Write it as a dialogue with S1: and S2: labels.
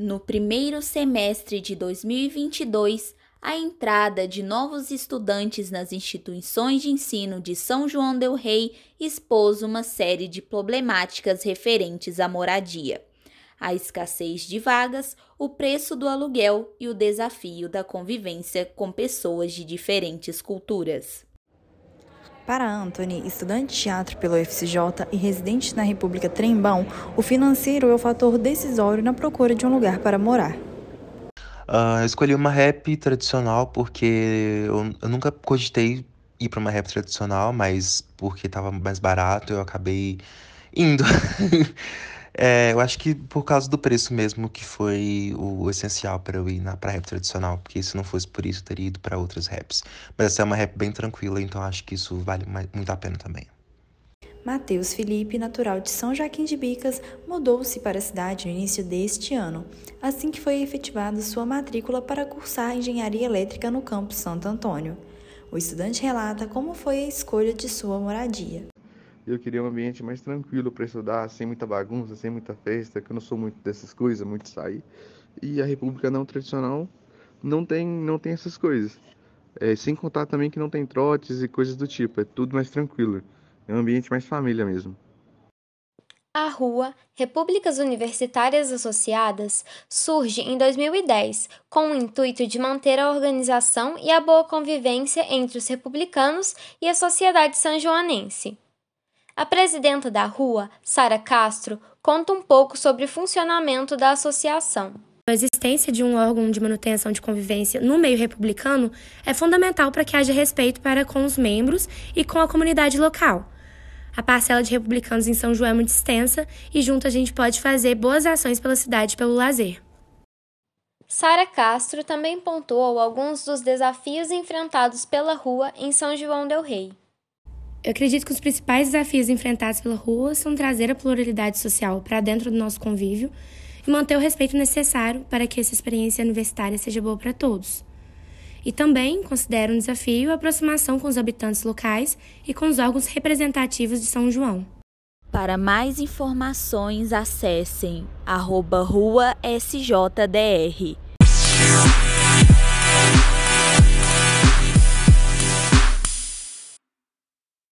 S1: No primeiro semestre de 2022, a entrada de novos estudantes nas instituições de ensino de São João Del Rei expôs uma série de problemáticas referentes à moradia. A escassez de vagas, o preço do aluguel e o desafio da convivência com pessoas de diferentes culturas.
S2: Para Anthony, estudante de teatro pelo UFCJ e residente na República Trembão, o financeiro é o fator decisório na procura de um lugar para morar.
S3: Uh, eu escolhi uma rap tradicional porque eu, eu nunca cogitei ir para uma rap tradicional, mas porque estava mais barato eu acabei indo. é, eu acho que por causa do preço mesmo que foi o essencial para eu ir para rap tradicional, porque se não fosse por isso eu teria ido para outras raps. Mas essa é uma rap bem tranquila, então acho que isso vale muito a pena também.
S2: Mateus Felipe, natural de São Joaquim de Bicas, mudou-se para a cidade no início deste ano, assim que foi efetivada sua matrícula para cursar engenharia elétrica no campus Santo Antônio. O estudante relata como foi a escolha de sua moradia.
S4: Eu queria um ambiente mais tranquilo para estudar, sem muita bagunça, sem muita festa, que eu não sou muito dessas coisas, muito sair. E a República não tradicional não tem, não tem essas coisas. É, sem contar também que não tem trotes e coisas do tipo, é tudo mais tranquilo. É um ambiente mais família mesmo.
S5: A Rua Repúblicas Universitárias Associadas surge em 2010 com o intuito de manter a organização e a boa convivência entre os republicanos e a sociedade sanjoanense. A presidenta da Rua, Sara Castro, conta um pouco sobre o funcionamento da associação.
S6: A existência de um órgão de manutenção de convivência no meio republicano é fundamental para que haja respeito para com os membros e com a comunidade local. A parcela de republicanos em São João é muito extensa e junto a gente pode fazer boas ações pela cidade e pelo lazer.
S5: Sara Castro também pontuou alguns dos desafios enfrentados pela rua em São João del Rei.
S6: Eu acredito que os principais desafios enfrentados pela rua são trazer a pluralidade social para dentro do nosso convívio e manter o respeito necessário para que essa experiência universitária seja boa para todos. E também considero um desafio a aproximação com os habitantes locais e com os órgãos representativos de São João.
S1: Para mais informações, acessem arroba